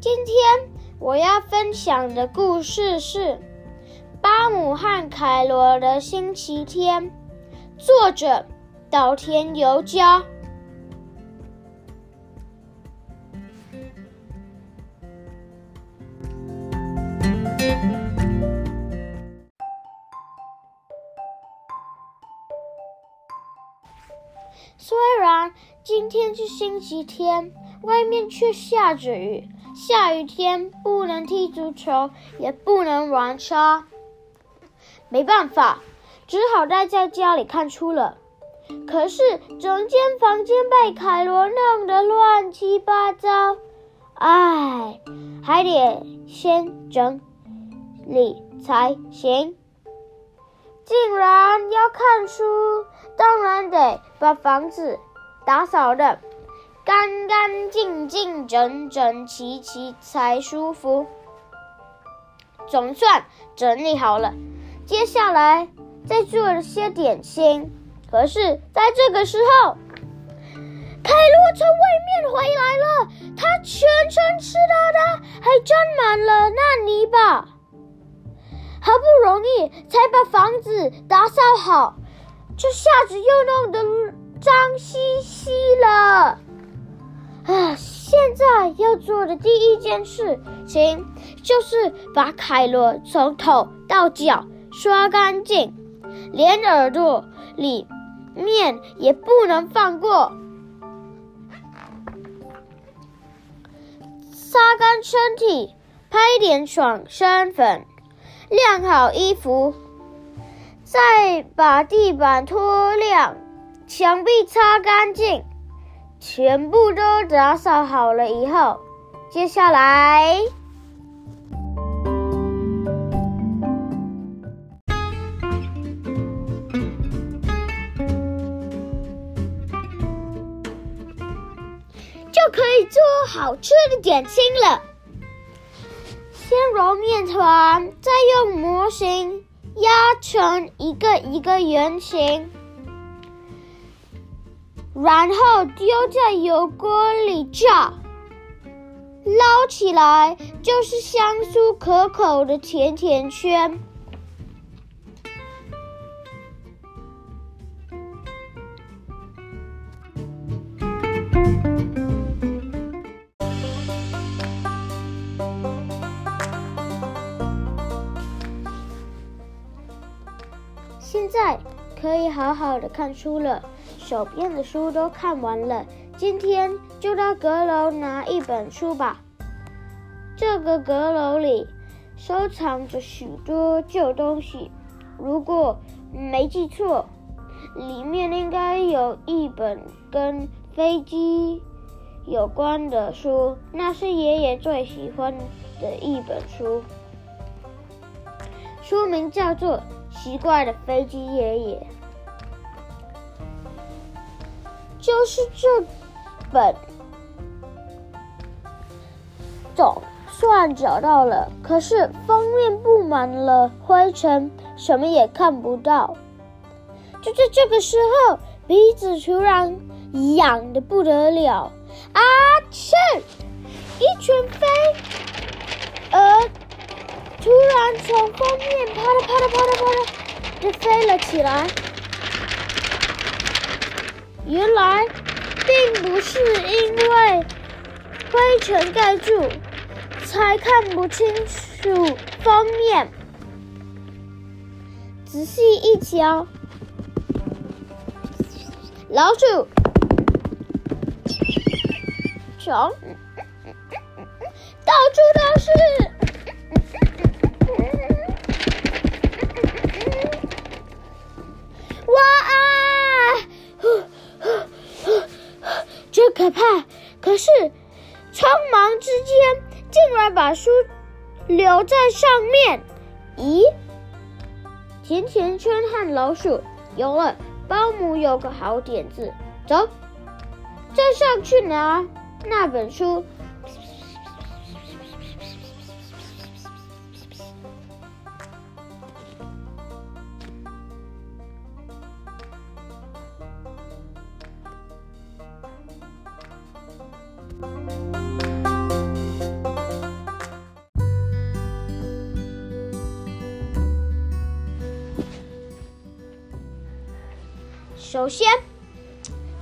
今天我要分享的故事是《巴姆和凯罗的星期天》，作者岛田由佳。虽然今天是星期天，外面却下着雨。下雨天不能踢足球，也不能玩沙，没办法，只好待在家里看书了。可是整间房间被凯罗弄得乱七八糟，唉，还得先整理才行。竟然要看书，当然得把房子打扫的干干净净、整整齐齐才舒服。总算整理好了，接下来再做些点心。可是，在这个时候，凯罗从外面回来了，他全身湿哒哒，还沾满了那泥巴。好不容易才把房子打扫好，这下子又弄得脏兮兮了。啊！现在要做的第一件事情就是把凯罗从头到脚刷干净，连耳朵里面也不能放过。擦干身体，拍点爽身粉。晾好衣服，再把地板拖亮，墙壁擦干净，全部都打扫好了以后，接下来就可以做好吃的点心了。先揉面团，再用模型压成一个一个圆形，然后丢在油锅里炸。捞起来就是香酥可口的甜甜圈。现在可以好好的看书了，手边的书都看完了。今天就到阁楼拿一本书吧。这个阁楼里收藏着许多旧东西，如果没记错，里面应该有一本跟飞机有关的书，那是爷爷最喜欢的一本书，书名叫做。奇怪的飞机爷爷，就是这本，总算找到了。可是封面布满了灰尘，什么也看不到。就在这个时候，鼻子突然痒的不得了，啊！切！一拳飞，呃。突然从封面啪啦啪啦啪啦啪啦就飞了起来，原来并不是因为灰尘盖住才看不清楚封面，仔细一瞧，老鼠，熊，到处都是。可怕！可是，匆忙之间竟然把书留在上面。咦？甜甜圈和老鼠有了，保姆有个好点子，走，再上去拿那本书。首先，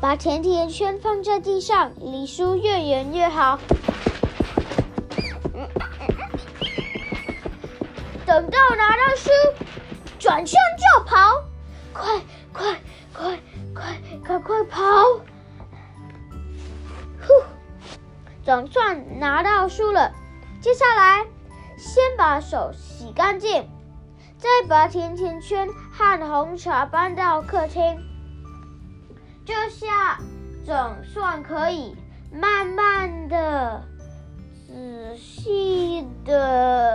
把甜甜圈放在地上，离书越远越好。等到拿到书，转身就跑，快快快快快快跑！呼，总算拿到书了。接下来，先把手洗干净，再把甜甜圈和红茶搬到客厅。这下总算可以慢慢的、仔细的